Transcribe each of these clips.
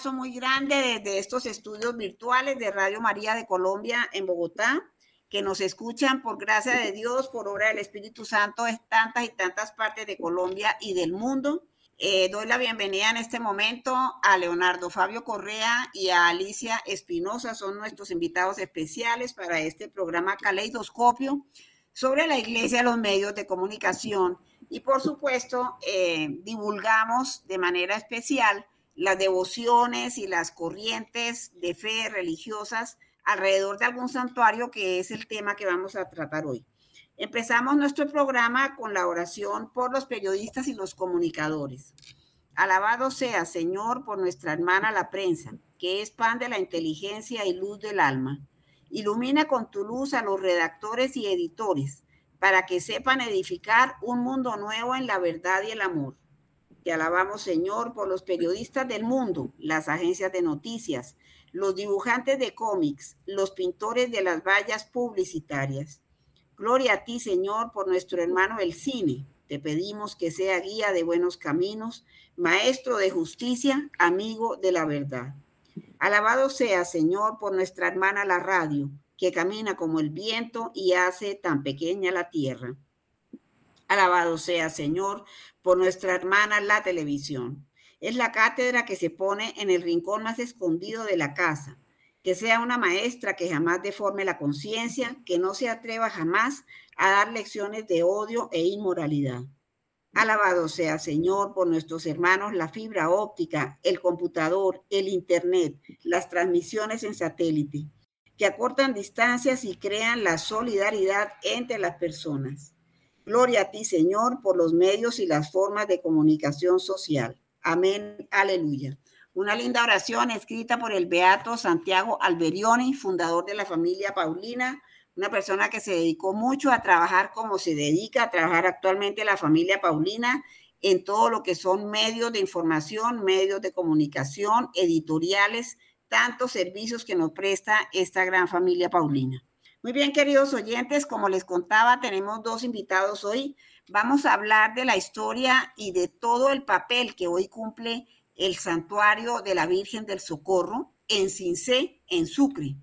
abrazo muy grande desde estos estudios virtuales de Radio María de Colombia en Bogotá, que nos escuchan por gracia de Dios, por obra del Espíritu Santo, en tantas y tantas partes de Colombia y del mundo. Eh, doy la bienvenida en este momento a Leonardo Fabio Correa y a Alicia Espinosa, son nuestros invitados especiales para este programa Caleidoscopio sobre la iglesia, los medios de comunicación y por supuesto eh, divulgamos de manera especial las devociones y las corrientes de fe religiosas alrededor de algún santuario que es el tema que vamos a tratar hoy. Empezamos nuestro programa con la oración por los periodistas y los comunicadores. Alabado sea, Señor, por nuestra hermana la prensa, que es pan de la inteligencia y luz del alma. Ilumina con tu luz a los redactores y editores, para que sepan edificar un mundo nuevo en la verdad y el amor. Te alabamos, Señor, por los periodistas del mundo, las agencias de noticias, los dibujantes de cómics, los pintores de las vallas publicitarias. Gloria a ti, Señor, por nuestro hermano el cine. Te pedimos que sea guía de buenos caminos, maestro de justicia, amigo de la verdad. Alabado sea, Señor, por nuestra hermana la radio, que camina como el viento y hace tan pequeña la tierra. Alabado sea, Señor, por nuestra hermana la televisión. Es la cátedra que se pone en el rincón más escondido de la casa que sea una maestra que jamás deforme la conciencia, que no se atreva jamás a dar lecciones de odio e inmoralidad. Alabado sea, Señor, por nuestros hermanos la fibra óptica, el computador, el Internet, las transmisiones en satélite, que acortan distancias y crean la solidaridad entre las personas. Gloria a ti, Señor, por los medios y las formas de comunicación social. Amén. Aleluya. Una linda oración escrita por el Beato Santiago Alberioni, fundador de la familia Paulina, una persona que se dedicó mucho a trabajar como se dedica a trabajar actualmente la familia Paulina en todo lo que son medios de información, medios de comunicación, editoriales, tantos servicios que nos presta esta gran familia Paulina. Muy bien, queridos oyentes, como les contaba, tenemos dos invitados hoy. Vamos a hablar de la historia y de todo el papel que hoy cumple el santuario de la Virgen del Socorro en Cincé, en Sucre.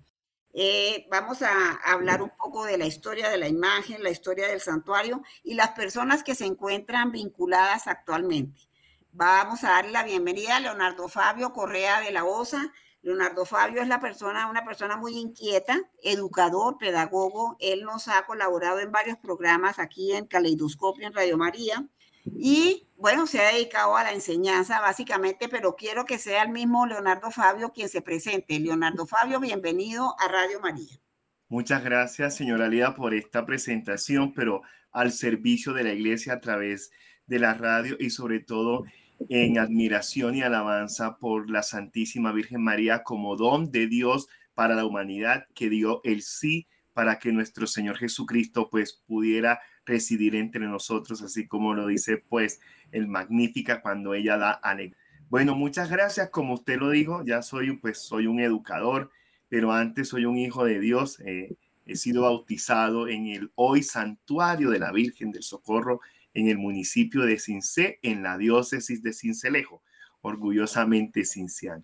Eh, vamos a hablar un poco de la historia de la imagen, la historia del santuario y las personas que se encuentran vinculadas actualmente. Vamos a darle la bienvenida a Leonardo Fabio Correa de la OSA. Leonardo Fabio es la persona, una persona muy inquieta, educador, pedagogo. Él nos ha colaborado en varios programas aquí en Caleidoscopio, en Radio María. Y bueno, se ha dedicado a la enseñanza básicamente, pero quiero que sea el mismo Leonardo Fabio quien se presente. Leonardo Fabio, bienvenido a Radio María. Muchas gracias, señora Lida, por esta presentación, pero al servicio de la iglesia a través de la radio y sobre todo en admiración y alabanza por la Santísima Virgen María como don de Dios para la humanidad que dio el sí para que nuestro Señor Jesucristo pues pudiera residir entre nosotros, así como lo dice pues el Magnífica cuando ella da alegría. Bueno, muchas gracias. Como usted lo dijo, ya soy pues soy un educador, pero antes soy un hijo de Dios. Eh, he sido bautizado en el hoy santuario de la Virgen del Socorro en el municipio de Cincé, en la diócesis de Cincelejo, orgullosamente cinciano.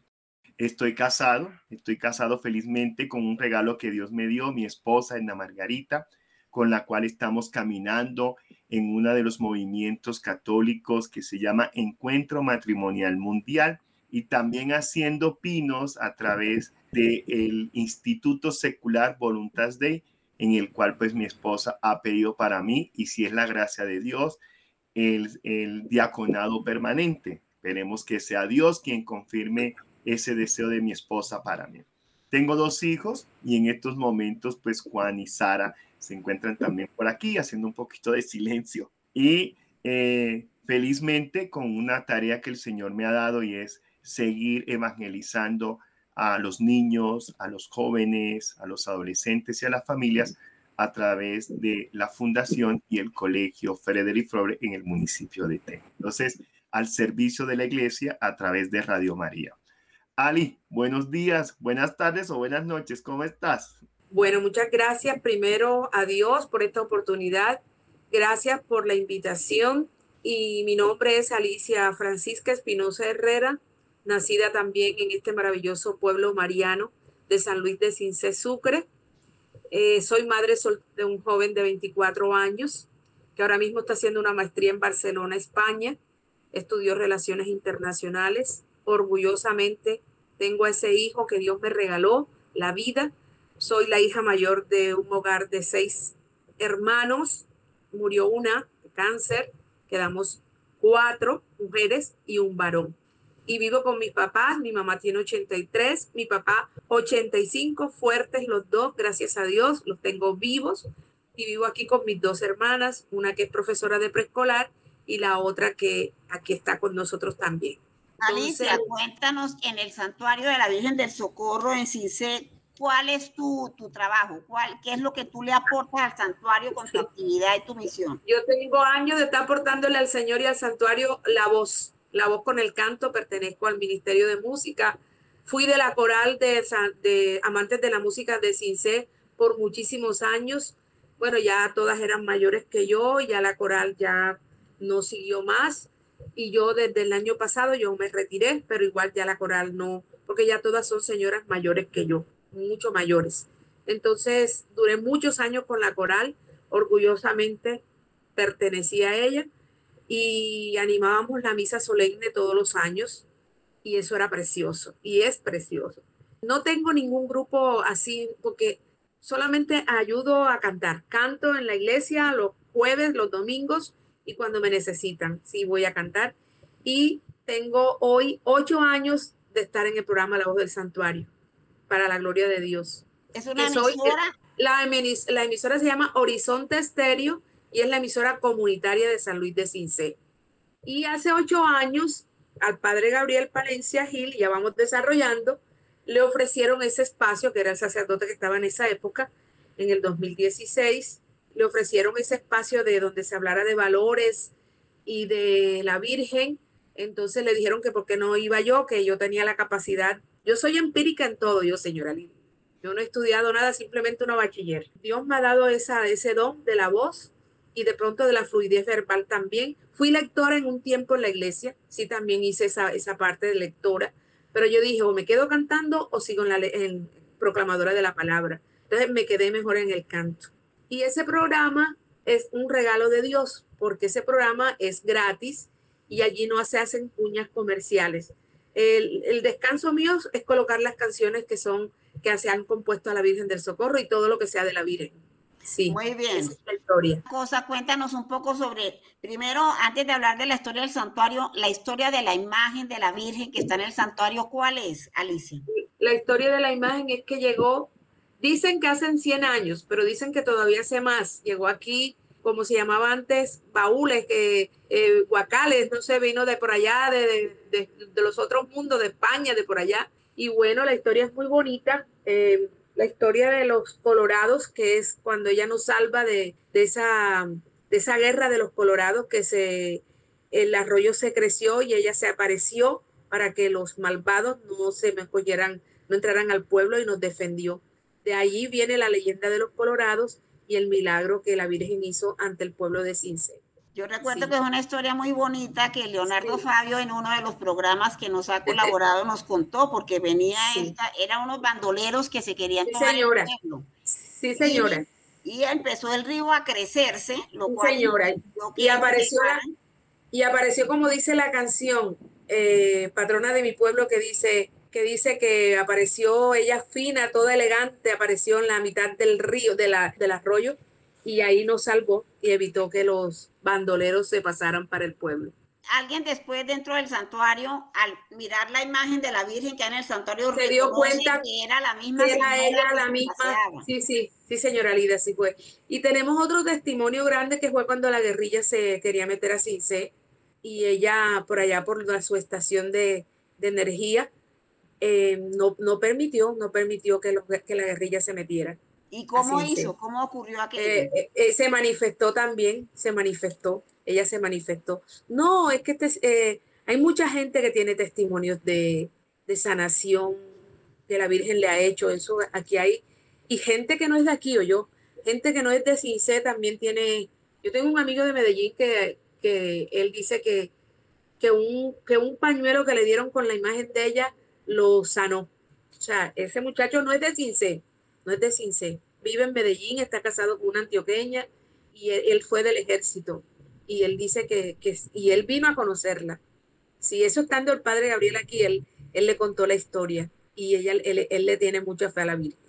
Estoy casado, estoy casado felizmente con un regalo que Dios me dio, mi esposa, Ana Margarita, con la cual estamos caminando en uno de los movimientos católicos que se llama Encuentro Matrimonial Mundial y también haciendo pinos a través del Instituto Secular Voluntas Day, en el cual pues mi esposa ha pedido para mí, y si es la gracia de Dios, el, el diaconado permanente. Esperemos que sea Dios quien confirme ese deseo de mi esposa para mí. Tengo dos hijos y en estos momentos pues Juan y Sara se encuentran también por aquí haciendo un poquito de silencio. Y eh, felizmente con una tarea que el Señor me ha dado y es seguir evangelizando a los niños, a los jóvenes, a los adolescentes y a las familias a través de la fundación y el colegio Frederick Frobre en el municipio de T. Entonces, al servicio de la iglesia a través de Radio María. Ali, buenos días, buenas tardes o buenas noches, ¿cómo estás? Bueno, muchas gracias primero a Dios por esta oportunidad. Gracias por la invitación. Y mi nombre es Alicia Francisca Espinosa Herrera. Nacida también en este maravilloso pueblo mariano de San Luis de Cincé Sucre. Eh, soy madre de un joven de 24 años que ahora mismo está haciendo una maestría en Barcelona, España. Estudió relaciones internacionales. Orgullosamente tengo a ese hijo que Dios me regaló, la vida. Soy la hija mayor de un hogar de seis hermanos. Murió una de cáncer. Quedamos cuatro mujeres y un varón y vivo con mis papás. Mi mamá tiene 83, mi papá 85, fuertes los dos, gracias a Dios, los tengo vivos. Y vivo aquí con mis dos hermanas, una que es profesora de preescolar y la otra que aquí está con nosotros también. Alicia, cuéntanos en el santuario de la Virgen del Socorro en Cincé, ¿cuál es tu, tu trabajo? ¿Cuál, ¿Qué es lo que tú le aportas al santuario con tu actividad y tu misión? Yo tengo años de estar aportándole al Señor y al santuario la voz la voz con el canto, pertenezco al Ministerio de Música. Fui de la coral de, Amantes de la Música de Cincé por muchísimos años. Bueno, ya todas eran mayores que yo, ya la coral ya no siguió más. Y yo desde el año pasado yo me retiré, pero igual ya la coral no, porque ya todas son señoras mayores que yo, mucho mayores. Entonces duré muchos años con la coral, orgullosamente pertenecí a ella y animábamos la misa solemne todos los años y eso era precioso y es precioso. No tengo ningún grupo así porque solamente ayudo a cantar. Canto en la iglesia los jueves, los domingos y cuando me necesitan, sí voy a cantar. Y tengo hoy ocho años de estar en el programa La Voz del Santuario, para la gloria de Dios. ¿Es una emisora? la, la emisora se llama Horizonte Estéreo y es la emisora comunitaria de San Luis de Cincé. Y hace ocho años al padre Gabriel Palencia Gil, ya vamos desarrollando, le ofrecieron ese espacio, que era el sacerdote que estaba en esa época, en el 2016, le ofrecieron ese espacio de donde se hablara de valores y de la Virgen. Entonces le dijeron que por qué no iba yo, que yo tenía la capacidad. Yo soy empírica en todo, yo, señora Lili. Yo no he estudiado nada, simplemente una bachiller. Dios me ha dado esa, ese don de la voz y de pronto de la fluidez verbal también. Fui lectora en un tiempo en la iglesia, sí también hice esa, esa parte de lectora, pero yo dije, o me quedo cantando o sigo en la en proclamadora de la palabra. Entonces me quedé mejor en el canto. Y ese programa es un regalo de Dios, porque ese programa es gratis y allí no se hacen cuñas comerciales. El, el, descanso mío es colocar las canciones que son que se han compuesto a la Virgen del Socorro y todo lo que sea de la Virgen. Sí, muy bien. Esa es la historia. Cosa, cuéntanos un poco sobre, primero, antes de hablar de la historia del santuario, la historia de la imagen de la Virgen que está en el santuario, ¿cuál es, Alicia? La historia de la imagen es que llegó, dicen que hacen 100 años, pero dicen que todavía hace más. Llegó aquí, como se llamaba antes, baúles, que, eh, guacales, no sé, vino de por allá, de, de, de, los otros mundos, de España, de por allá. Y bueno, la historia es muy bonita. Eh, la historia de los colorados, que es cuando ella nos salva de, esa, de esa guerra de los colorados, que se, el arroyo se creció y ella se apareció para que los malvados no se me no entraran al pueblo y nos defendió. De allí viene la leyenda de los colorados y el milagro que la Virgen hizo ante el pueblo de Cincé. Yo recuerdo que es una historia muy bonita que Leonardo Fabio en uno de los programas que nos ha colaborado nos contó, porque venía esta, eran unos bandoleros que se querían tomar señora. Sí, señora. Y, empezó el río a crecerse, lo cual señora. Y apareció, y apareció como dice la canción, eh, patrona de mi pueblo, que dice que dice que apareció ella fina, toda elegante, apareció en la mitad del río, de la, del arroyo, y ahí nos salvó y evitó que los bandoleros se pasaran para el pueblo. Alguien después dentro del santuario, al mirar la imagen de la Virgen que hay en el santuario, se dio cuenta que era la misma. Era ella la misma. Sí, sí, sí, señora Lida, sí fue. Y tenemos otro testimonio grande que fue cuando la guerrilla se quería meter a Cincé y ella por allá por su estación de, de energía eh, no, no permitió, no permitió que, que la guerrilla se metiera. ¿Y cómo hizo? ¿Cómo ocurrió aquello? Eh, eh, eh, se manifestó también, se manifestó, ella se manifestó. No, es que este, hay mucha gente que tiene testimonios de, de, sanación que la Virgen le ha hecho. Eso aquí hay, y gente que no es de aquí, o yo, gente que no es de Cincé también tiene. Yo tengo un amigo de Medellín que, que él dice que, que un, que un pañuelo que le dieron con la imagen de ella lo sanó. O sea, ese muchacho no es de Cince, no es de Cince. Vive en Medellín, está casado con una antioqueña y él, fue del ejército. Y él dice que, que, y él vino a conocerla. Si eso estando el padre Gabriel aquí, él, él le contó la historia y ella, él, él le tiene mucha fe a la Virgen.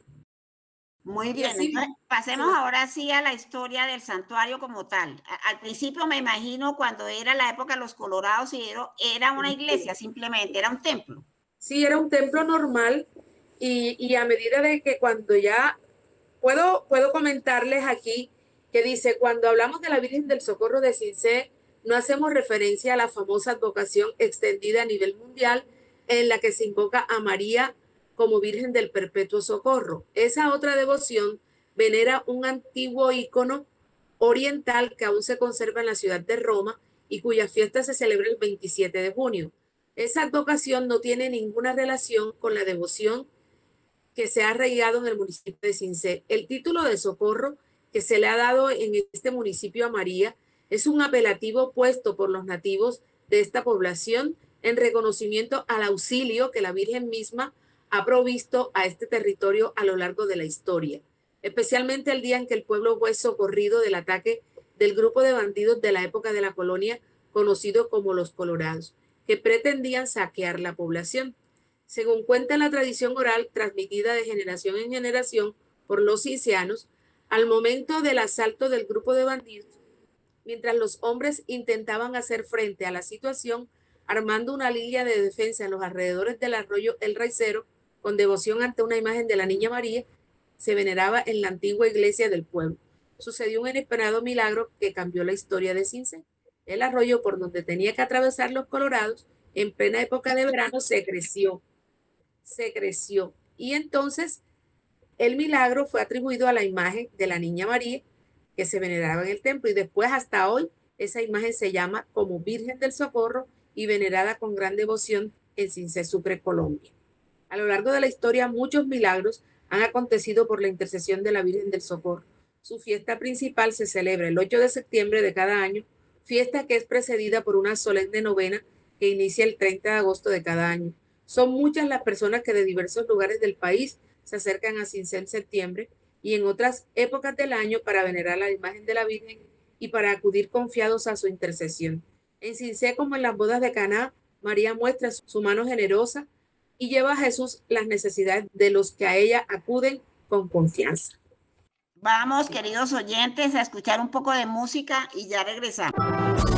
Muy bien, pasemos ahora sí a la historia del santuario como tal. Al principio me imagino cuando era la época de los colorados y era una iglesia simplemente, era un templo. Sí, era un templo normal y, a medida de que cuando ya puedo, puedo comentarles aquí que dice, cuando hablamos de la Virgen del Socorro de Cincé, no hacemos referencia a la famosa advocación extendida a nivel mundial en la que se invoca a María como Virgen del Perpetuo Socorro. Esa otra devoción venera un antiguo ícono oriental que aún se conserva en la ciudad de Roma y cuya fiesta se celebra el 27 de junio. Esa advocación no tiene ninguna relación con la devoción que se ha arraigado en el municipio de Cincé. El título de socorro que se le ha dado en este municipio a María es un apelativo puesto por los nativos de esta población en reconocimiento al auxilio que la Virgen misma ha provisto a este territorio a lo largo de la historia, especialmente el día en que el pueblo fue socorrido del ataque del grupo de bandidos de la época de la colonia conocido como los Colorados, que pretendían saquear la población. Según cuenta la tradición oral transmitida de generación en generación por los cincianos, al momento del asalto del grupo de bandidos, mientras los hombres intentaban hacer frente a la situación, armando una línea de defensa en los alrededores del arroyo El Raicero, con devoción ante una imagen de la Niña María, se veneraba en la antigua iglesia del pueblo. Sucedió un inesperado milagro que cambió la historia de Cince. El arroyo por donde tenía que atravesar los colorados en plena época de verano se creció, se creció. Y entonces el milagro fue atribuido a la imagen de la Niña María que se veneraba en el templo y después hasta hoy esa imagen se llama como Virgen del Socorro y venerada con gran devoción en Cince Sucre, Colombia. A lo largo de la historia, muchos milagros han acontecido por la intercesión de la Virgen del Socorro. Su fiesta principal se celebra el 8 de septiembre de cada año, fiesta que es precedida por una solemne novena que inicia el 30 de agosto de cada año. Son muchas las personas que de diversos lugares del país se acercan a Cincé en septiembre y en otras épocas del año para venerar la imagen de la Virgen y para acudir confiados a su intercesión. En Cincé, como en las bodas de Caná, María muestra su mano generosa y lleva a Jesús las necesidades de los que a ella acuden con confianza. Vamos, queridos oyentes, a escuchar un poco de música y ya regresamos.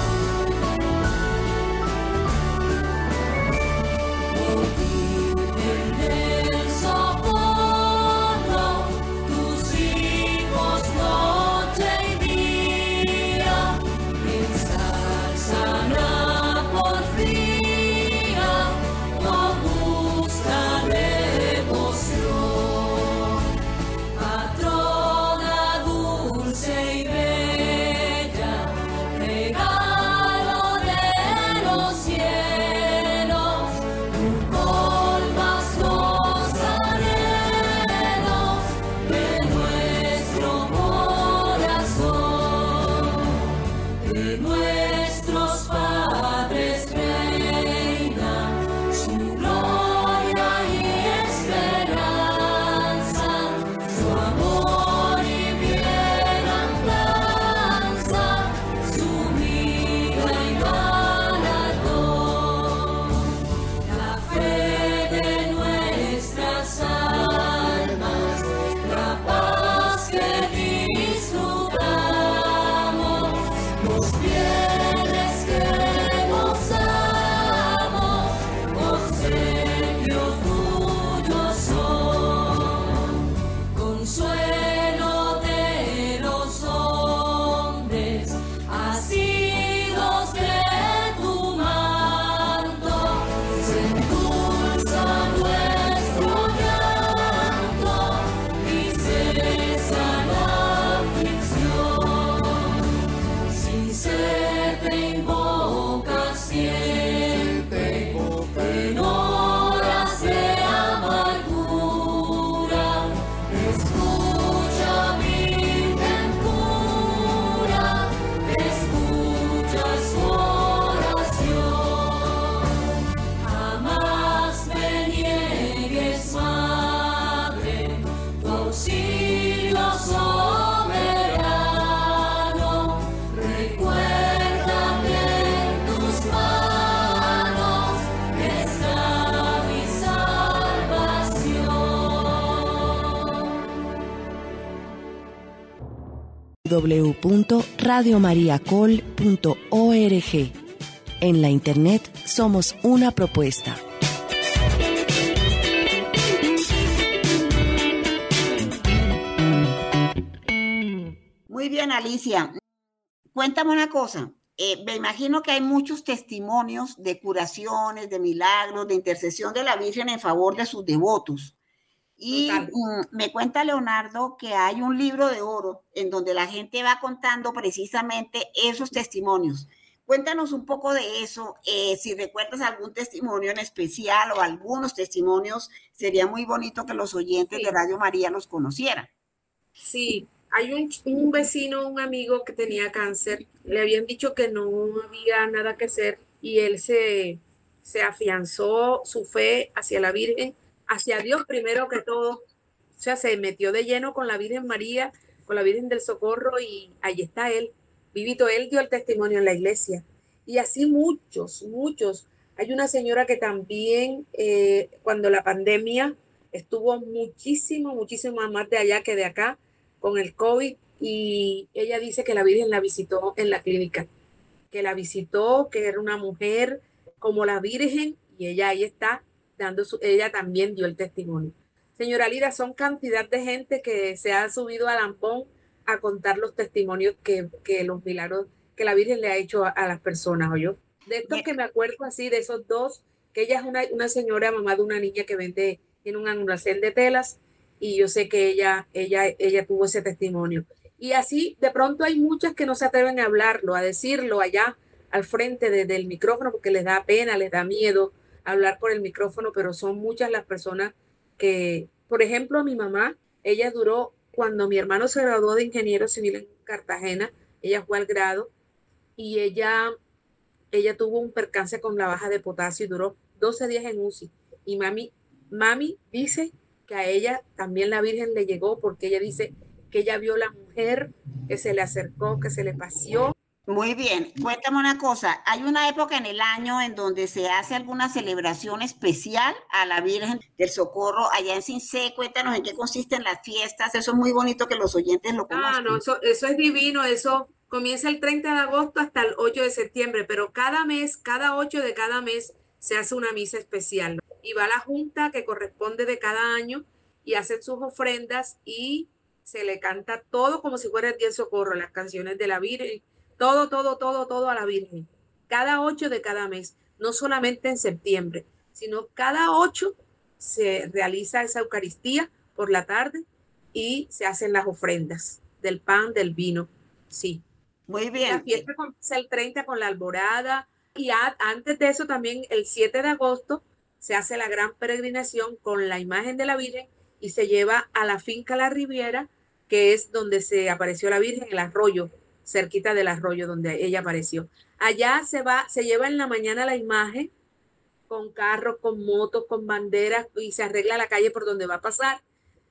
www.radiomariacol.org. En la Internet somos una propuesta. Muy bien, Alicia. Cuéntame una cosa. Eh, me imagino que hay muchos testimonios de curaciones, de milagros, de intercesión de la Virgen en favor de sus devotos. Y mm, me cuenta Leonardo que hay un libro de oro en donde la gente va contando precisamente esos testimonios. Cuéntanos un poco de eso, eh, si recuerdas algún testimonio en especial o algunos testimonios, sería muy bonito que los oyentes de Radio María los conocieran. Sí, hay un, un, vecino, un amigo que tenía cáncer, le habían dicho que no había nada que hacer y él se, se afianzó su fe hacia la Virgen hacia Dios primero que todo. O sea, se metió de lleno con la Virgen María, con la Virgen del Socorro y ahí está él. Vivito, él dio el testimonio en la iglesia. Y así muchos, muchos. Hay una señora que también, eh, cuando la pandemia estuvo muchísimo, muchísimo más de allá que de acá con el COVID y ella dice que la Virgen la visitó en la clínica, que la visitó, que era una mujer como la Virgen y ella ahí está ella también dio el testimonio. Señora Lira, son cantidad de gente que se ha subido al ampón a contar los testimonios que, que los milagros que la Virgen le ha hecho a, las personas, yo. De estos que me acuerdo así, de esos dos, que ella es una, una señora, mamá de una niña que vende, tiene un almacén de telas, y yo sé que ella, ella, ella tuvo ese testimonio. Y así, de pronto hay muchas que no se atreven a hablarlo, a decirlo allá al frente del micrófono porque les da pena, les da miedo, hablar por el micrófono, pero son muchas las personas que, por ejemplo, mi mamá, ella duró, cuando mi hermano se graduó de ingeniero civil en Cartagena, ella fue al grado y ella, ella tuvo un percance con la baja de potasio y duró 12 días en UCI. Y mami, mami dice que a ella también la Virgen le llegó porque ella dice que ella vio la mujer que se le acercó, que se le paseó muy bien, cuéntame una cosa, hay una época en el año en donde se hace alguna celebración especial a la Virgen del Socorro allá en Cincé, cuéntanos en qué consisten las fiestas, eso es muy bonito que los oyentes lo conozcan. Ah, no, eso, eso es divino, eso comienza el 30 de agosto hasta el 8 de septiembre, pero cada mes, cada 8 de cada mes se hace una misa especial y va la junta que corresponde de cada año y hacen sus ofrendas y se le canta todo como si fuera el día del socorro, las canciones de la Virgen todo, todo, todo, todo a la Virgen. Cada ocho de cada mes, no solamente en septiembre, sino cada ocho se realiza esa Eucaristía por la tarde y se hacen las ofrendas del pan, del vino. Sí. Muy bien. La fiesta comienza el 30 con la alborada y antes de eso también el 7 de agosto se hace la gran peregrinación con la imagen de la Virgen y se lleva a la finca La Riviera, que es donde se apareció la Virgen, el arroyo cerquita del arroyo donde ella apareció. Allá se va, se lleva en la mañana la imagen con carros, con motos, con banderas y se arregla la calle por donde va a pasar.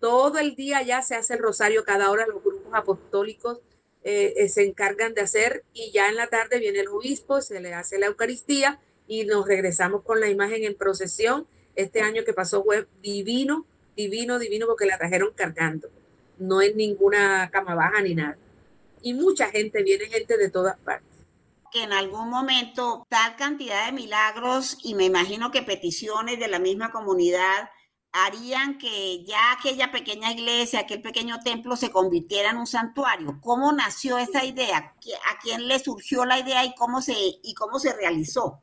Todo el día ya se hace el rosario, cada hora los grupos apostólicos eh, eh, se encargan de hacer y ya en la tarde viene el obispo, se le hace la Eucaristía y nos regresamos con la imagen en procesión. Este año que pasó fue divino, divino, divino porque la trajeron cargando. No es ninguna cama baja ni nada y mucha gente, viene gente de todas partes. Que en algún momento tal cantidad de milagros y me imagino que peticiones de la misma comunidad harían que ya aquella pequeña iglesia, aquel pequeño templo se convirtiera en un santuario. ¿Cómo nació esa idea? ¿A quién le surgió la idea y cómo se, y cómo se realizó?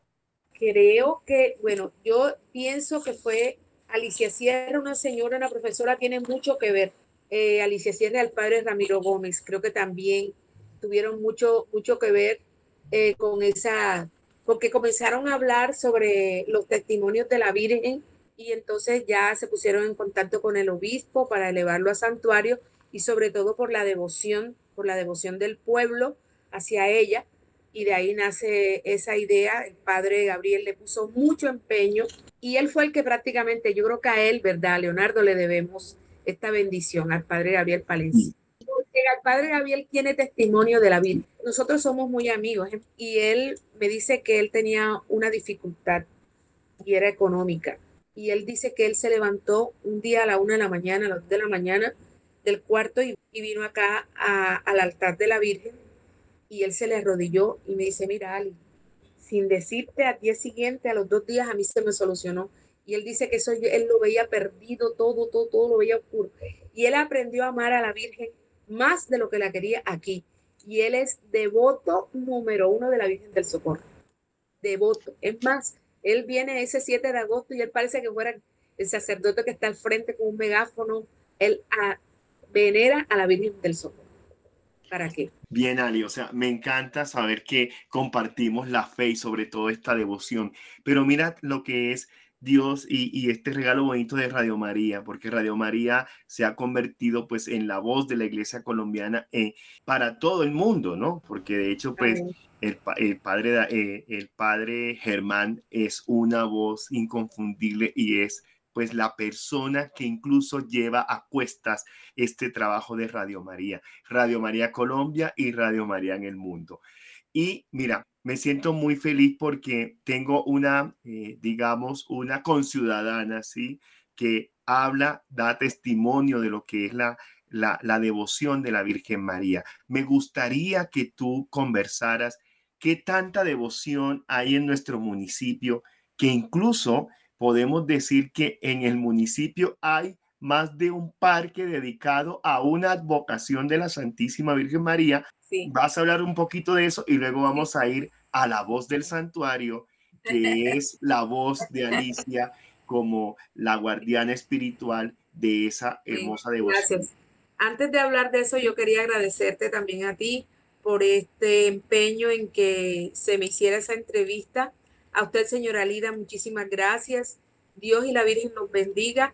Creo que, bueno, yo pienso que fue Alicia Sierra, una señora, una profesora, tiene mucho que ver eh, Alicia Sierra al padre Ramiro Gómez. Creo que también tuvieron mucho, mucho que ver eh, con esa, porque comenzaron a hablar sobre los testimonios de la Virgen y entonces ya se pusieron en contacto con el obispo para elevarlo a santuario y sobre todo por la devoción, por la devoción del pueblo hacia ella. Y de ahí nace esa idea. El padre Gabriel le puso mucho empeño y él fue el que prácticamente, yo creo que a él, ¿verdad? Leonardo le debemos esta bendición al Padre Gabriel Palencia. Porque el Padre Gabriel tiene testimonio de la vida. Nosotros somos muy amigos ¿eh? y él me dice que él tenía una dificultad y era económica. Y él dice que él se levantó un día a la una de la mañana, a las dos de la mañana, del cuarto y, vino acá al altar de la Virgen y él se le arrodilló y me dice, mira, Ali, sin decirte al día siguiente, a los dos días, a mí se me solucionó. Y él dice que eso él lo veía perdido, todo, todo, todo lo veía oscuro. Y él aprendió a amar a la Virgen más de lo que la quería aquí. Y él es devoto número uno de la Virgen del Socorro. Devoto. Es más, él viene ese 7 de agosto y él parece que fuera el sacerdote que está al frente con un megáfono. Él a, venera a la Virgen del Socorro. ¿Para qué? Bien, Ali, o sea, me encanta saber que compartimos la fe y sobre todo esta devoción. Pero mira lo que es Dios y, este regalo bonito de Radio María, porque Radio María se ha convertido pues en la voz de la iglesia colombiana eh, para todo el mundo, ¿no? Porque de hecho pues el, padre, eh, el padre Germán es una voz inconfundible y es pues la persona que incluso lleva a cuestas este trabajo de Radio María, Radio María Colombia y Radio María en el mundo. Y mira, me siento muy feliz porque tengo una, eh, digamos, una conciudadana, ¿sí? Que habla, da testimonio de lo que es la, la, la devoción de la Virgen María. Me gustaría que tú conversaras qué tanta devoción hay en nuestro municipio, que incluso podemos decir que en el municipio hay más de un parque dedicado a una advocación de la Santísima Virgen María Vas a hablar un poquito de eso y luego vamos a ir a la voz del santuario, que es la voz de Alicia como la guardiana espiritual de esa hermosa devoción. Gracias. Antes de hablar de eso, yo quería agradecerte también a ti por este empeño en que se me hiciera esa entrevista. A usted, señora Lida, muchísimas gracias. Dios y la Virgen nos bendiga.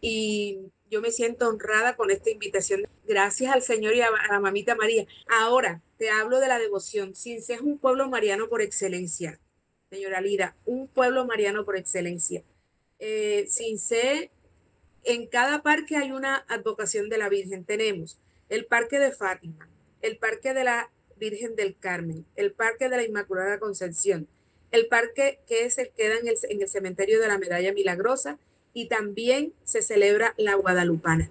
Y yo me siento honrada con esta invitación. Gracias al Señor y a, la mamita María. Ahora te hablo de la devoción. Cince es un pueblo mariano por excelencia, señora Lida, un pueblo mariano por excelencia. Eh, Cince, en cada parque hay una advocación de la Virgen. Tenemos el Parque de Fátima, el Parque de la Virgen del Carmen, el Parque de la Inmaculada Concepción, el parque que se queda en el cementerio de la Medalla Milagrosa y también se celebra la Guadalupana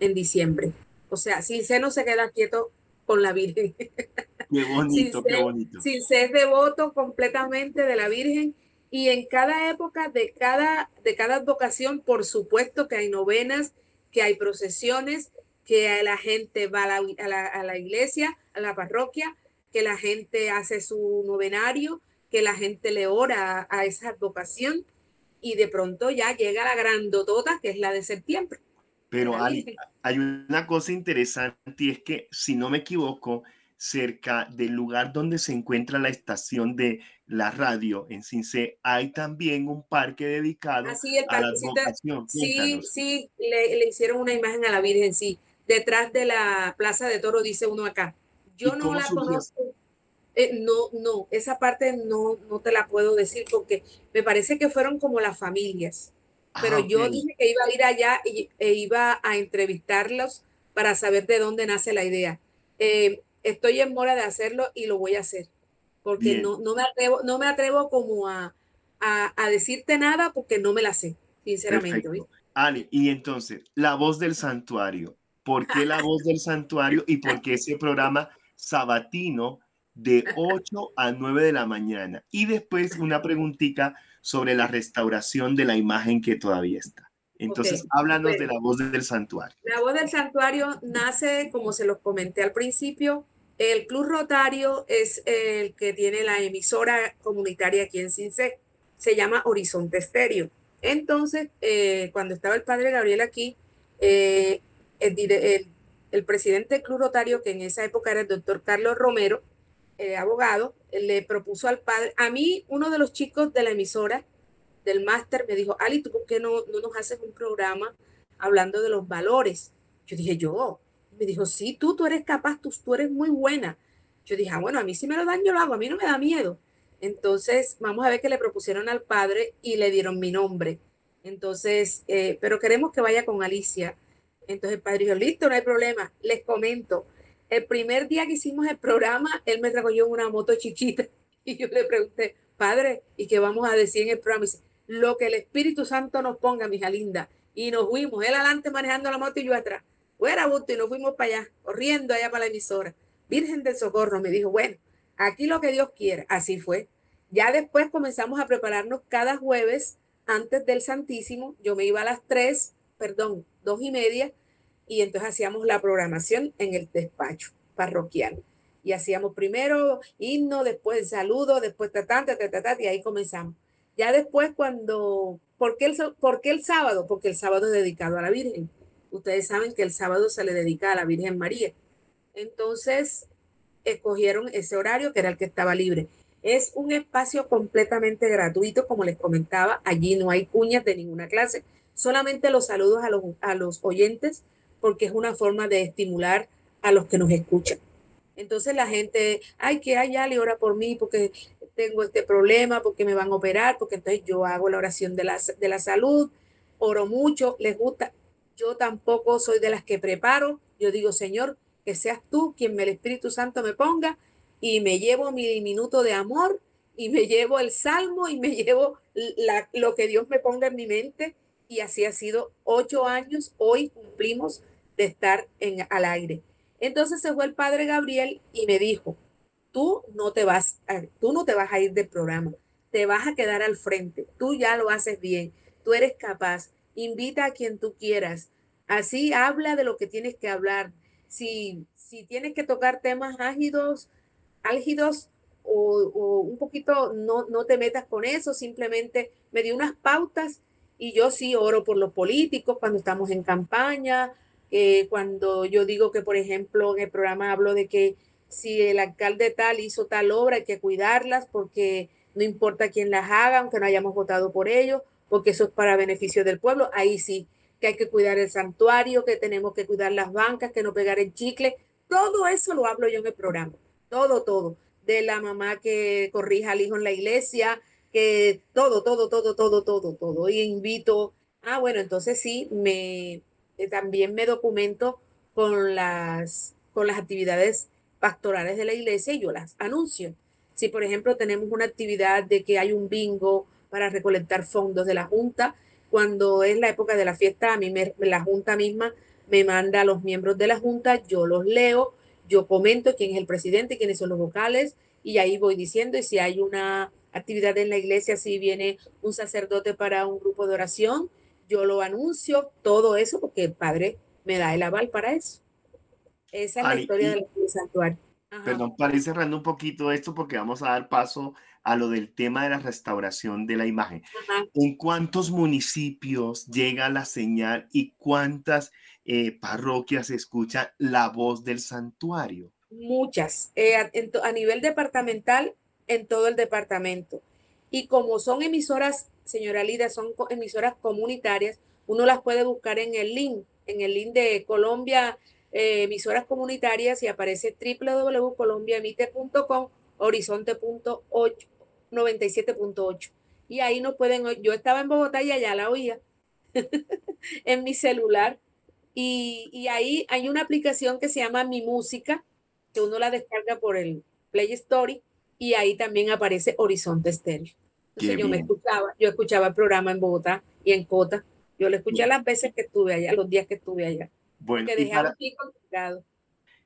en diciembre. O sea, no se queda quieto con la Virgen. Qué bonito, qué bonito. Sin ser devoto completamente de la Virgen. Y en cada época de cada, de cada advocación, por supuesto que hay novenas, que hay procesiones, que la gente va a la, a la iglesia, a la parroquia, que la gente hace su novenario, que la gente le ora a esa advocación y de pronto ya llega la grandotota que es la de septiembre. Pero hay, hay una cosa interesante y es que, si no me equivoco, cerca del lugar donde se encuentra la estación de la radio en Cince, hay también un parque dedicado a la advocación. Sí, sí, le, le, hicieron una imagen a la Virgen, sí, detrás de la Plaza de Toro, dice uno acá. Yo no la conozco, eh, no, no, esa parte no, no te la puedo decir porque me parece que fueron como las familias. Pero ah, yo dije que iba a ir allá y, e iba a entrevistarlos para saber de dónde nace la idea. Eh, estoy en mora de hacerlo y lo voy a hacer. Porque no, no, me atrevo, no me atrevo como a, a, decirte nada porque no me la sé, sinceramente. Ali, y entonces, la voz del santuario. ¿Por qué la voz del santuario y por qué ese programa sabatino de 8 a 9 de la mañana. Y después una preguntita sobre la restauración de la imagen que todavía está. Entonces, háblanos de la voz del santuario. La voz del santuario nace, como se los comenté al principio, el Club Rotario es el que tiene la emisora comunitaria aquí en Cince, se llama Horizonte Estéreo. Entonces, eh, cuando estaba el padre Gabriel aquí, eh, el, el presidente del Club Rotario, que en esa época era el doctor Carlos Romero, eh, abogado, le propuso al padre, a mí uno de los chicos de la emisora del máster me dijo, Ali, ¿tú por qué no, no nos haces un programa hablando de los valores? Yo dije, yo. Me dijo, sí, tú, tú eres capaz, tú, tú eres muy buena. Yo dije, ah, bueno, a mí si me lo dan, yo lo hago, a mí no me da miedo. Entonces, vamos a ver que le propusieron al padre y le dieron mi nombre. Entonces, eh, pero queremos que vaya con Alicia. Entonces el padre dijo, listo, no hay problema. Les comento, el primer día que hicimos el programa, él me trajo yo una moto chiquita y yo le pregunté, padre, ¿y qué vamos a decir en el programa? dice, lo que el Espíritu Santo nos ponga, mija linda. Y nos fuimos, él adelante manejando la moto y yo atrás. fuera bulto y nos fuimos para allá, corriendo allá para la emisora. Virgen del Socorro me dijo, bueno, aquí lo que Dios quiera. Así fue. Ya después comenzamos a prepararnos cada jueves antes del Santísimo. Yo me iba a las tres, perdón, dos y media, y entonces hacíamos la programación en el despacho parroquial. Y hacíamos primero himno, después saludo, después tatán, y ahí comenzamos. Ya después cuando, ¿por qué, el, ¿por el sábado? Porque el sábado es dedicado a la Virgen. Ustedes saben que el sábado se le dedica a la Virgen María. Entonces, escogieron ese horario que era el que estaba libre. Es un espacio completamente gratuito, como les comentaba, allí no hay cuñas de ninguna clase, solamente los saludos a los, a los oyentes, porque es una forma de estimular a los que nos escuchan. Entonces la gente, ay, que hay Ale, ora por mí porque tengo este problema, porque me van a operar, porque entonces yo hago la oración de la, de la salud, oro mucho, les gusta. Yo tampoco soy de las que preparo, yo digo, Señor, que seas tú quien el Espíritu Santo me ponga y me llevo mi minuto de amor y me llevo el salmo y me llevo la, lo que Dios me ponga en mi mente. Y así ha sido ocho años. Hoy cumplimos de estar en, al aire. Entonces se fue el padre Gabriel y me dijo, tú no te vas, a, tú no te vas a ir del programa, te vas a quedar al frente, tú ya lo haces bien, tú eres capaz, invita a quien tú quieras, así habla de lo que tienes que hablar, si, si tienes que tocar temas ágidos, álgidos o, un poquito, no, no te metas con eso, simplemente me dio unas pautas y yo sí oro por los políticos cuando estamos en campaña, eh, cuando yo digo que, por ejemplo, en el programa hablo de que si el alcalde tal hizo tal obra, hay que cuidarlas porque no importa quién las haga, aunque no hayamos votado por ellos, porque eso es para beneficio del pueblo. Ahí sí, que hay que cuidar el santuario, que tenemos que cuidar las bancas, que no pegar el chicle. Todo eso lo hablo yo en el programa. Todo, todo. De la mamá que corrija al hijo en la iglesia, que todo, todo, todo, todo, todo, todo. Y invito, ah, bueno, entonces sí, me, eh, también me documento con las, con las actividades pastorales de la iglesia y yo las anuncio. Si, por ejemplo, tenemos una actividad de que hay un bingo para recolectar fondos de la Junta, cuando es la época de la fiesta, a mí me, la Junta misma me manda a los miembros de la Junta, yo los leo, yo comento quién es el presidente, quiénes son los vocales, y ahí voy diciendo, y si hay una actividad en la iglesia, si viene un sacerdote para un grupo de oración, yo lo anuncio, todo eso, porque el Padre me da el aval para eso. Esa es la historia del santuario. Perdón, para ir cerrando un poquito esto, porque vamos a dar paso a lo del tema de la restauración de la imagen. ¿En cuántos municipios llega la señal y cuántas eh, parroquias escucha la voz del santuario? Muchas. Eh, a, nivel departamental, en todo el departamento. Y como son emisoras, señora Lida, son emisoras comunitarias, uno las puede buscar en el link, en el link de Colombia eh, emisoras comunitarias y aparece www.colombiaemite.com horizonte.8 97.8 y ahí no pueden yo estaba en Bogotá y allá la oía en mi celular y, y, ahí hay una aplicación que se llama Mi Música que uno la descarga por el Play Store y ahí también aparece Horizonte Estéreo. Entonces yo me escuchaba, yo escuchaba el programa en Bogotá y en Cota. Yo lo escuché las veces que estuve allá, los días que estuve allá. Bueno,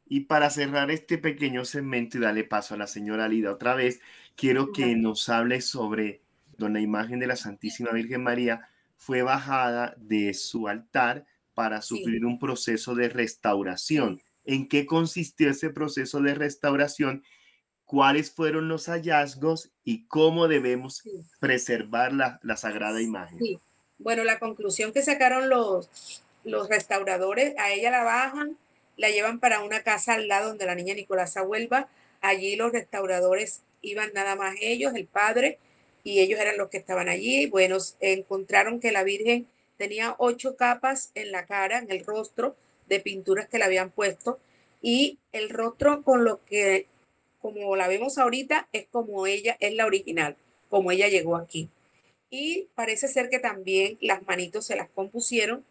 y para, cerrar este pequeño segmento y darle paso a la señora Lida otra vez, quiero que nos hable sobre donde la imagen de la Santísima Virgen María fue bajada de su altar para sufrir un proceso de restauración. ¿En qué consistió ese proceso de restauración? ¿Cuáles fueron los hallazgos y cómo debemos preservar la, la sagrada imagen? Bueno, la conclusión que sacaron los, los restauradores, a ella la bajan, la llevan para una casa al lado donde la niña Nicolasa vuelva. Allí los restauradores iban nada más ellos, el padre, y ellos eran los que estaban allí. Bueno, encontraron que la Virgen tenía ocho capas en la cara, en el rostro, de pinturas que le habían puesto. Y el rostro con lo que, como la vemos ahorita, es como ella, es la original, como ella llegó aquí. Y parece ser que también las manitos se las compusieron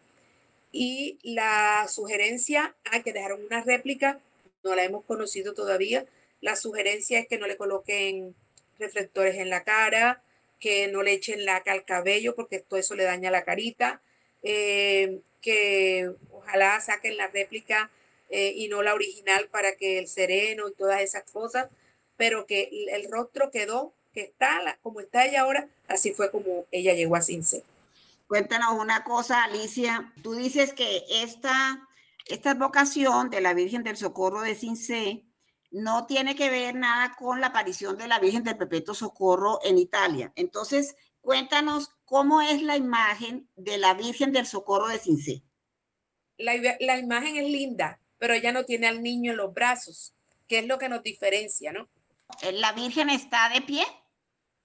y la sugerencia, ah, que dejar una réplica, no la hemos conocido todavía. La sugerencia es que no le coloquen reflectores en la cara, que no le echen laca al cabello porque todo eso le daña la carita. eh, que ojalá saquen la réplica eh, y no la original para que el sereno y todas esas cosas, pero que el rostro quedó, que está como está ella ahora, así fue como ella llegó a Cince. Cuéntanos una cosa, Alicia. Tú dices que esta, esta vocación de la Virgen del Socorro de Cince no tiene que ver nada con la aparición de la Virgen del Perpetuo Socorro en Italia. Entonces, cuéntanos cómo es la imagen de la Virgen del Socorro de Cince. La, la imagen es linda, pero ella no tiene al niño en los brazos, que es lo que nos diferencia, ¿no? ¿La Virgen está de pie?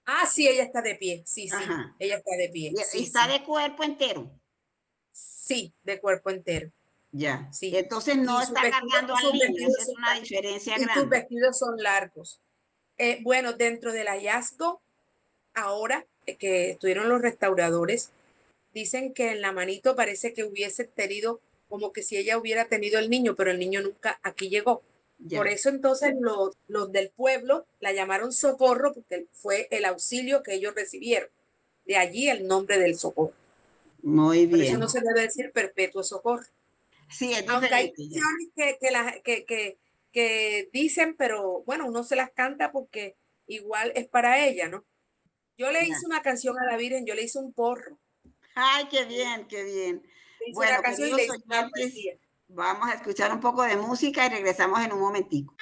Ah, sí, ella está de pie. Sí, sí, ella está de pie. ¿Y está de cuerpo entero? Sí, de cuerpo entero. Ya. Sí. Entonces no está cargando al niño, es una diferencia y grande. Sus vestidos son largos. Eh, bueno, dentro del hallazgo, ahora que estuvieron los restauradores, dicen que en la manito parece que hubiese tenido como que si ella hubiera tenido el niño, pero el niño nunca aquí llegó. Por eso entonces los, los del pueblo la llamaron socorro porque fue el auxilio que ellos recibieron. De allí el nombre del socorro. Muy bien. Por eso no se debe decir perpetuo socorro. Sí, es Aunque hay que, que, que, que, dicen, pero bueno, uno se las canta porque igual es para ella, ¿no? Yo le hice una canción a la Virgen, yo le hice un porro. Ay, qué bien, qué bien. Bueno, canción Vamos a escuchar un poco de música y regresamos en un momentico.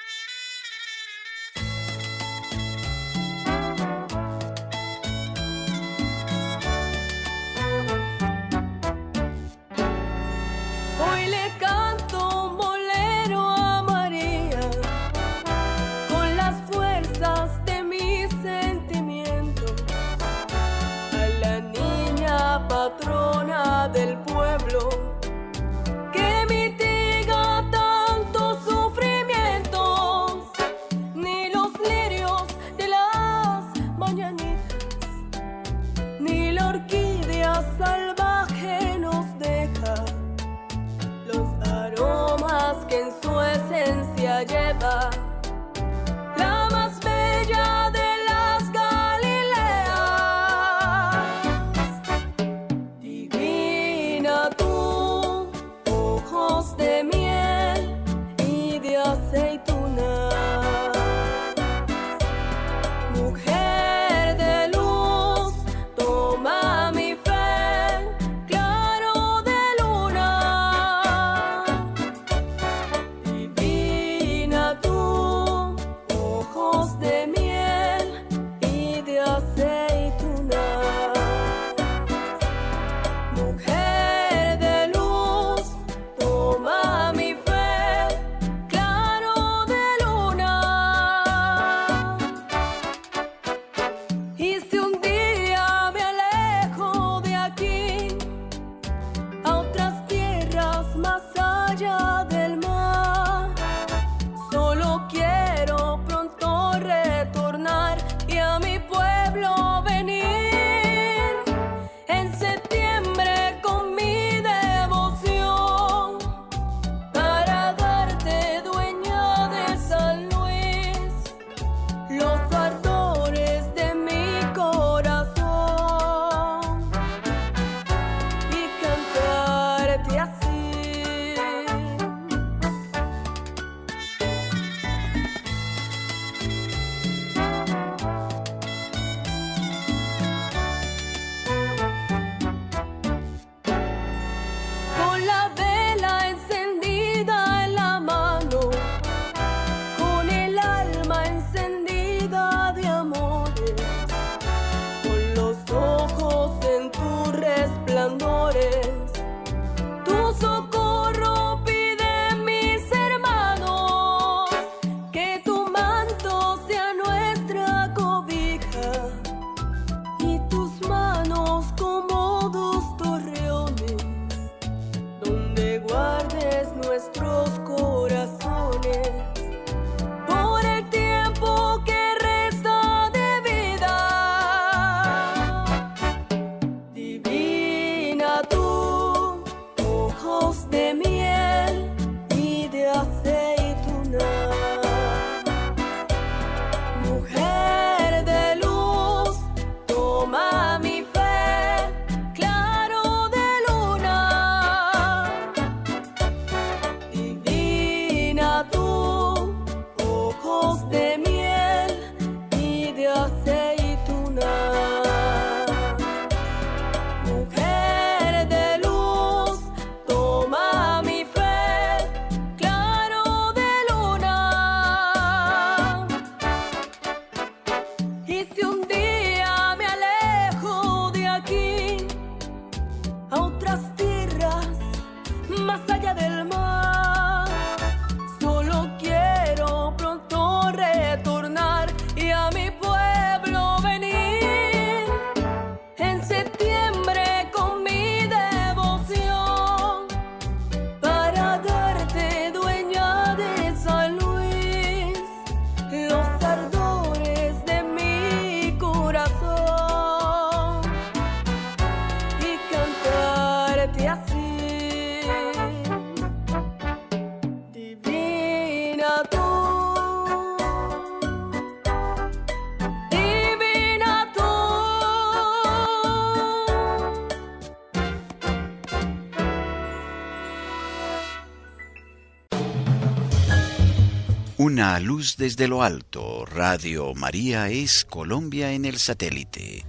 Una luz desde lo alto, Radio María es Colombia en el satélite.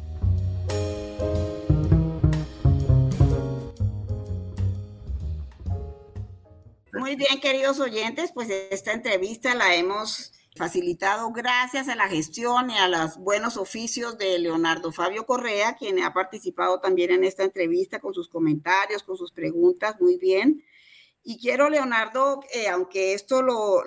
Muy bien, queridos oyentes, pues esta entrevista la hemos facilitado gracias a la gestión y a los buenos oficios de Leonardo Fabio Correa, quien ha participado también en esta entrevista con sus comentarios, con sus preguntas, muy bien. Y quiero, Leonardo, eh, aunque esto lo,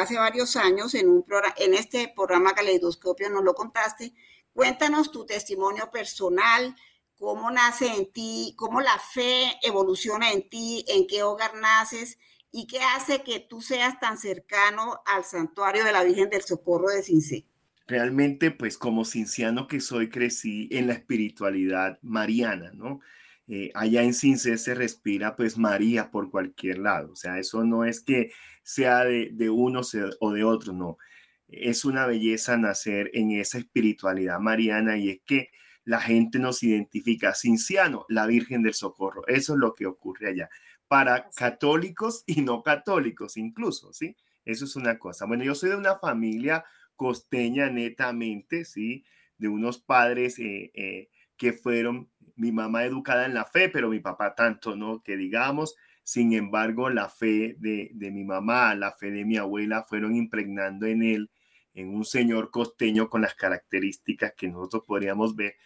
hace varios años en, un programa, en este programa Caleidoscopio nos lo contaste, cuéntanos tu testimonio personal, cómo nace en ti, cómo la fe evoluciona en ti, en qué hogar naces y qué hace que tú seas tan cercano al santuario de la Virgen del Socorro de Cincé. Realmente, pues como cinciano que soy, crecí en la espiritualidad mariana, ¿no? Eh, allá en Cincé se respira pues María por cualquier lado. O sea, eso no es que sea de, de uno o de otro, no. Es una belleza nacer en esa espiritualidad mariana y es que la gente nos identifica, Cinciano, la Virgen del Socorro. Eso es lo que ocurre allá. Para católicos y no católicos incluso, ¿sí? Eso es una cosa. Bueno, yo soy de una familia costeña netamente, ¿sí? De unos padres eh, eh, que fueron mi mamá educada en la fe, pero mi papá tanto, ¿no? Que digamos, sin embargo, la fe de, mi mamá, la fe de mi abuela fueron impregnando en él, en un señor costeño con las características que nosotros podríamos ver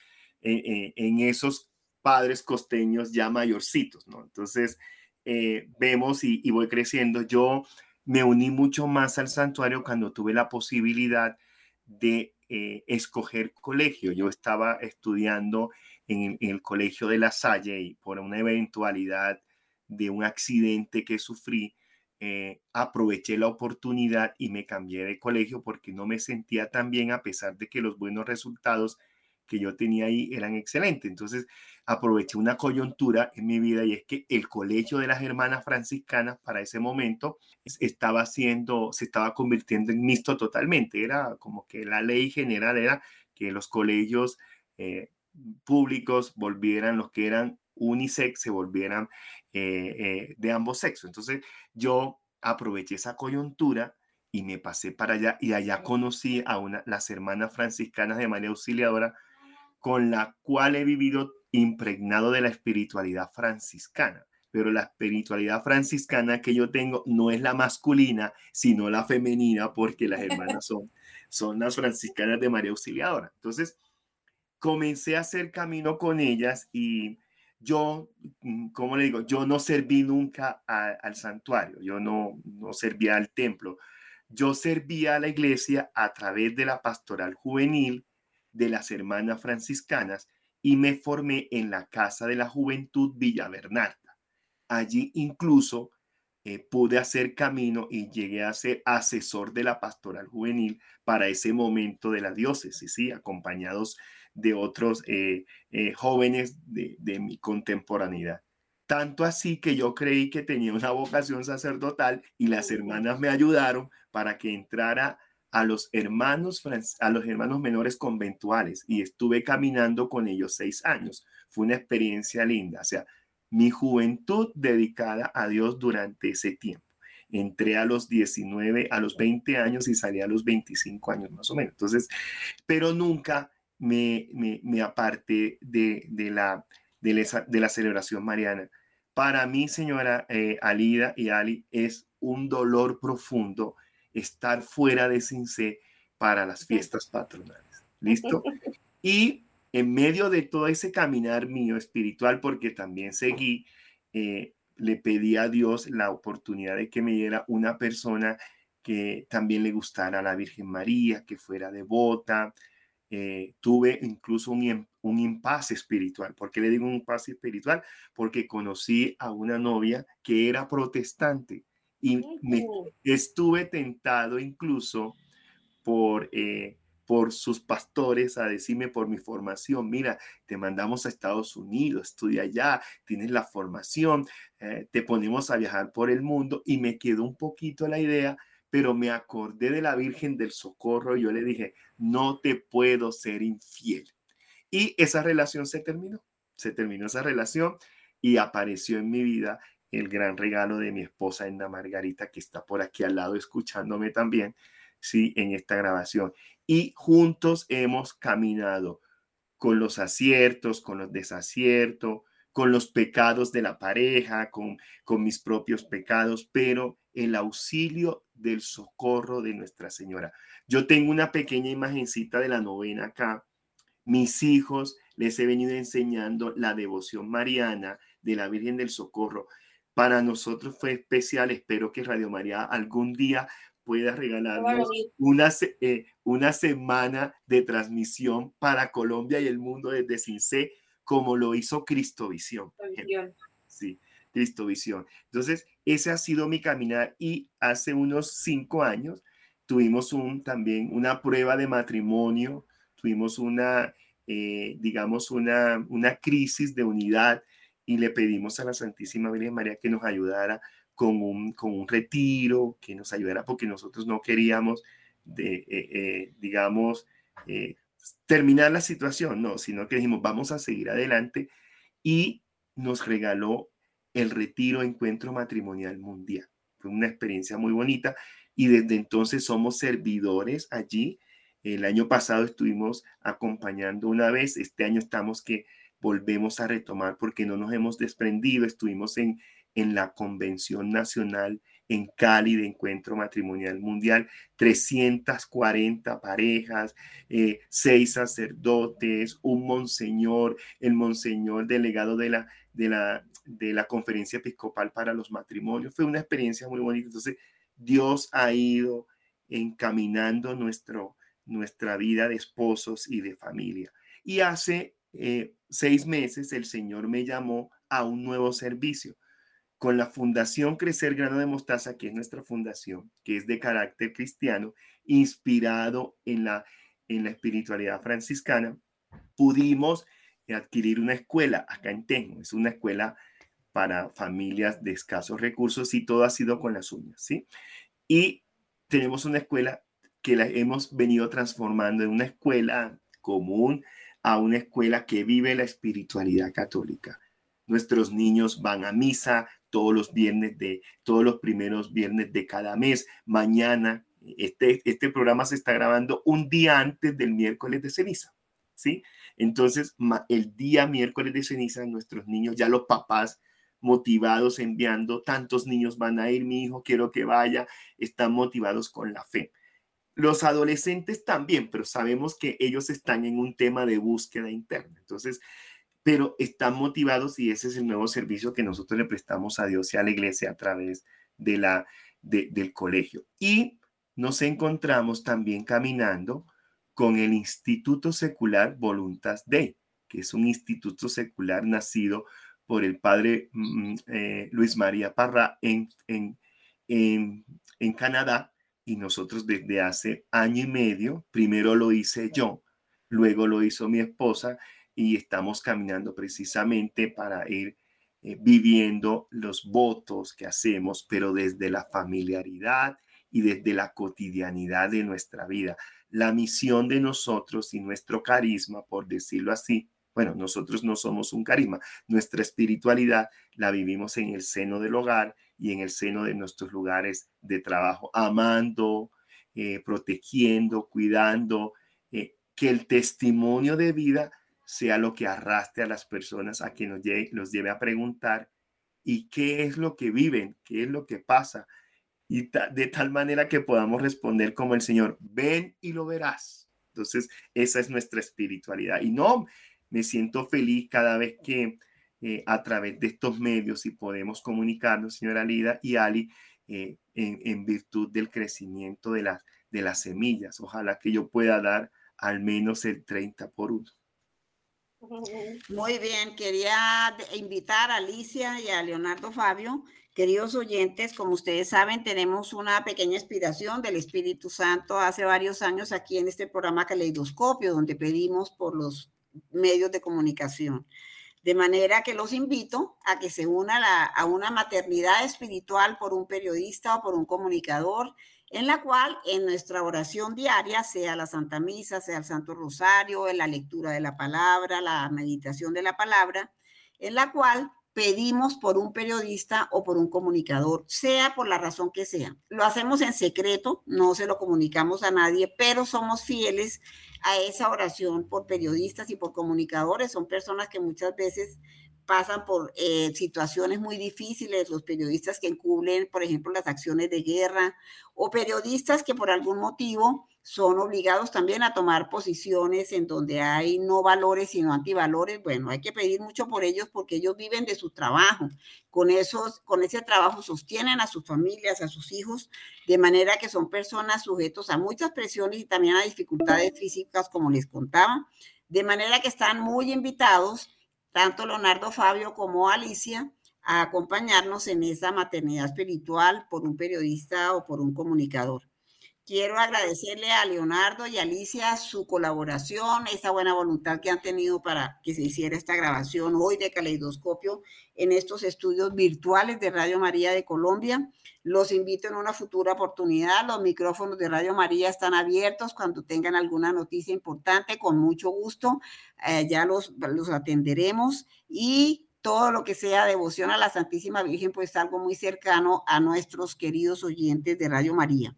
en, esos padres costeños ya mayorcitos, ¿no? Entonces, eh, vemos y, y voy creciendo. Yo me uní mucho más al santuario cuando tuve la posibilidad de eh, escoger colegio. Yo estaba estudiando en, el colegio de La Salle y por una eventualidad de un accidente que sufrí, eh, aproveché la oportunidad y me cambié de colegio porque no me sentía tan bien a pesar de que los buenos resultados que yo tenía ahí eran excelentes. Entonces aproveché una coyuntura en mi vida y es que el colegio de las hermanas franciscanas para ese momento estaba siendo, se estaba convirtiendo en mixto totalmente. Era como que la ley general era que los colegios eh, públicos volvieran, los que eran unisex, se volvieran eh, eh, de ambos sexos. Entonces yo aproveché esa coyuntura y me pasé para allá y allá conocí a una, las hermanas franciscanas de María Auxiliadora con la cual he vivido impregnado de la espiritualidad franciscana. Pero la espiritualidad franciscana que yo tengo no es la masculina, sino la femenina, porque las hermanas son, son las franciscanas de María Auxiliadora. Entonces, comencé a hacer camino con ellas y yo, mm, como le digo, yo no serví nunca al santuario, yo no, servía al templo, yo servía a la iglesia a través de la pastoral juvenil de las hermanas franciscanas y me formé en la Casa de la Juventud Villa Bernarda. Allí incluso eh, pude hacer camino y llegué a ser asesor de la pastoral juvenil para ese momento de la diócesis, ¿sí? acompañados de otros eh, eh, jóvenes de, mi contemporaneidad. Tanto así que yo creí que tenía una vocación sacerdotal y las hermanas me ayudaron para que entrara a los hermanos, a los hermanos menores conventuales y estuve caminando con ellos seis años. Fue una experiencia linda, o sea, mi juventud dedicada a Dios durante ese tiempo. Entré a los 19, a los 20 años y salí a los 25 años más o menos. Entonces, pero nunca me, me, aparté de, la, de, la, celebración mariana. Para mí, señora eh, Alida y Ali, es un dolor profundo estar fuera de Cincé para las fiestas patronales. ¿Listo? Y en medio de todo ese caminar mío espiritual, porque también seguí, eh, le pedí a Dios la oportunidad de que me diera una persona que también le gustara a la Virgen María, que fuera devota, eh, tuve incluso un, un impasse espiritual. ¿Por qué le digo un impasse espiritual? Porque conocí a una novia que era protestante y me estuve tentado incluso por, eh, por sus pastores a decirme por mi formación, mira, te mandamos a Estados Unidos, estudia allá, tienes la formación, eh, te ponemos a viajar por el mundo y me quedó un poquito la idea pero me acordé de la Virgen del Socorro y yo le dije, no te puedo ser infiel. Y esa relación se terminó, se terminó esa relación y apareció en mi vida el gran regalo de mi esposa Enda Margarita, que está por aquí al lado escuchándome también, sí, en esta grabación. Y juntos hemos caminado con los aciertos, con los desaciertos, con los pecados de la pareja, con, con mis propios pecados, pero el auxilio del socorro de Nuestra Señora. Yo tengo una pequeña imagencita de la novena acá. Mis hijos les he venido enseñando la devoción mariana de la Virgen del Socorro. Para nosotros fue especial. Espero que Radio María algún día pueda regalarnos una, eh, una semana de transmisión para Colombia y el mundo desde Cincé, como lo hizo Cristovisión. Sí, Cristovisión. Entonces, ese ha sido mi caminar y hace unos cinco años tuvimos también una prueba de matrimonio, tuvimos una, eh, digamos, una, una crisis de unidad y le pedimos a la Santísima Virgen María que nos ayudara con un, con un retiro, que nos ayudara porque nosotros no queríamos, de, eh, eh, digamos, terminar la situación, no, sino que dijimos, vamos a seguir adelante y nos regaló el retiro encuentro matrimonial mundial. Fue una experiencia muy bonita y desde entonces somos servidores allí. El año pasado estuvimos acompañando una vez, este año estamos que volvemos a retomar porque no nos hemos desprendido, estuvimos en, en la Convención Nacional en Cali de Encuentro Matrimonial Mundial, 340 parejas, eh, seis sacerdotes, un monseñor, el monseñor delegado de la, de, la, de la Conferencia Episcopal para los Matrimonios. Fue una experiencia muy bonita. Entonces, Dios ha ido encaminando nuestro, nuestra vida de esposos y de familia. Y hace eh, seis meses el Señor me llamó a un nuevo servicio con la Fundación Crecer Grano de Mostaza, que es nuestra fundación, que es de carácter cristiano, inspirado en la, en la espiritualidad franciscana, pudimos adquirir una escuela acá en Tenjo. Es una escuela para familias de escasos recursos y todo ha sido con las uñas, ¿sí? Y tenemos una escuela que la hemos venido transformando en una escuela común a una escuela que vive la espiritualidad católica. Nuestros niños van a misa todos los viernes de todos los primeros viernes de cada mes. Mañana este este programa se está grabando un día antes del miércoles de ceniza, ¿sí? Entonces, el día miércoles de ceniza nuestros niños ya los papás motivados enviando, tantos niños van a ir, mi hijo quiero que vaya, están motivados con la fe. Los adolescentes también, pero sabemos que ellos están en un tema de búsqueda interna. Entonces, pero están motivados y ese es el nuevo servicio que nosotros le prestamos a Dios y a la iglesia a través de la, del colegio. Y nos encontramos también caminando con el Instituto Secular Voluntas Dei, que es un instituto secular nacido por el padre mm, eh, Luis María Parra en, en, en, Canadá y nosotros desde hace año y medio, primero lo hice yo, luego lo hizo mi esposa y estamos caminando precisamente para ir eh, viviendo los votos que hacemos, pero desde la familiaridad y desde la cotidianidad de nuestra vida. La misión de nosotros y nuestro carisma, por decirlo así, bueno, nosotros no somos un carisma, nuestra espiritualidad la vivimos en el seno del hogar y en el seno de nuestros lugares de trabajo, amando, eh, protegiendo, cuidando, eh, que el testimonio de vida sea lo que arrastre a las personas a que nos lleve, los lleve a preguntar y qué es lo que viven, qué es lo que pasa, y de tal manera que podamos responder como el Señor, ven y lo verás. Entonces, esa es nuestra espiritualidad. Y no, me siento feliz cada vez que eh, a través de estos medios y podemos comunicarnos, señora Lida y Ali, eh, en, virtud del crecimiento de, las de las semillas. Ojalá que yo pueda dar al menos el 30 por uno. Muy bien, quería invitar a Alicia y a Leonardo Fabio. Queridos oyentes, como ustedes saben, tenemos una pequeña inspiración del Espíritu Santo hace varios años aquí en este programa Caleidoscopio, donde pedimos por los medios de comunicación. De manera que los invito a que se unan a, una maternidad espiritual por un periodista o por un comunicador, en la cual en nuestra oración diaria, sea la Santa Misa, sea el Santo Rosario, en la lectura de la palabra, la meditación de la palabra, en la cual pedimos por un periodista o por un comunicador, sea por la razón que sea. Lo hacemos en secreto, no se lo comunicamos a nadie, pero somos fieles a esa oración por periodistas y por comunicadores. Son personas que muchas veces pasan por eh, situaciones muy difíciles, los periodistas que encubren, por ejemplo, las acciones de guerra, o periodistas que por algún motivo son obligados también a tomar posiciones en donde hay no valores, sino antivalores. Bueno, hay que pedir mucho por ellos porque ellos viven de su trabajo. Con, esos, con ese trabajo sostienen a sus familias, a sus hijos, de manera que son personas sujetos a muchas presiones y también a dificultades físicas, como les contaba. De manera que están muy invitados tanto Leonardo Fabio como Alicia a acompañarnos en esa maternidad espiritual por un periodista o por un comunicador. Quiero agradecerle a Leonardo y Alicia su colaboración, esa buena voluntad que han tenido para que se hiciera esta grabación hoy de Caleidoscopio en estos estudios virtuales de Radio María de Colombia. Los invito en una futura oportunidad. Los micrófonos de Radio María están abiertos cuando tengan alguna noticia importante, con mucho gusto. Eh, ya los, los atenderemos y todo lo que sea devoción a la Santísima Virgen, pues algo muy cercano a nuestros queridos oyentes de Radio María.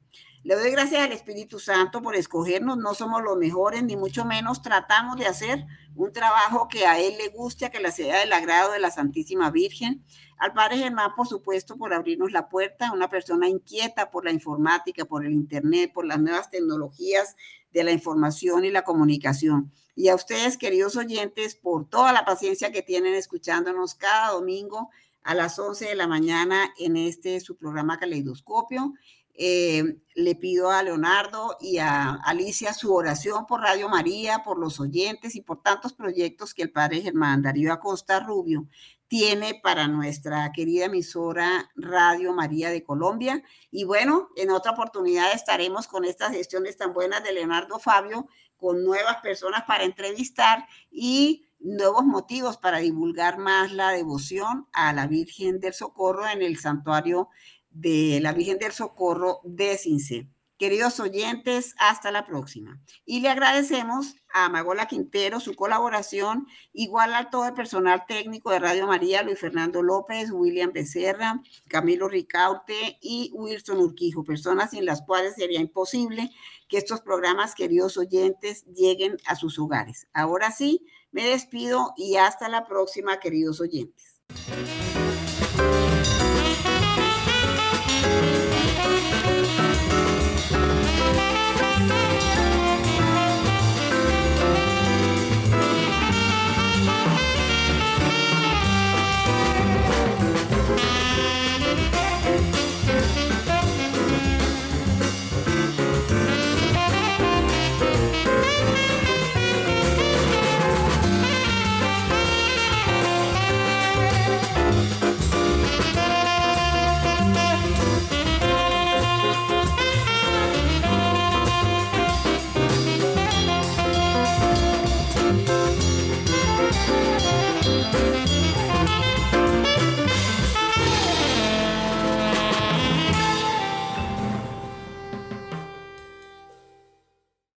Le doy gracias al Espíritu Santo por escogernos. No somos los mejores, ni mucho menos tratamos de hacer un trabajo que a Él le guste, que le sea del agrado de la Santísima Virgen. Al Padre Germán, por supuesto, por abrirnos la puerta, una persona inquieta por la informática, por el Internet, por las nuevas tecnologías de la información y la comunicación. Y a ustedes, queridos oyentes, por toda la paciencia que tienen escuchándonos cada domingo a las 11 de la mañana en este su programa Caleidoscopio. Eh, le pido a Leonardo y a Alicia su oración por Radio María, por los oyentes y por tantos proyectos que el padre Germán Darío Acosta Rubio tiene para nuestra querida emisora Radio María de Colombia. Y bueno, en otra oportunidad estaremos con estas gestiones tan buenas de Leonardo Fabio, con nuevas personas para entrevistar y nuevos motivos para divulgar más la devoción a la Virgen del Socorro en el santuario de la Virgen del Socorro de Cince. Queridos oyentes, hasta la próxima. Y le agradecemos a Magola Quintero su colaboración, igual a todo el personal técnico de Radio María, Luis Fernando López, William Becerra, Camilo Ricaute y Wilson Urquijo, personas sin las cuales sería imposible que estos programas, queridos oyentes, lleguen a sus hogares. Ahora sí, me despido y hasta la próxima, queridos oyentes.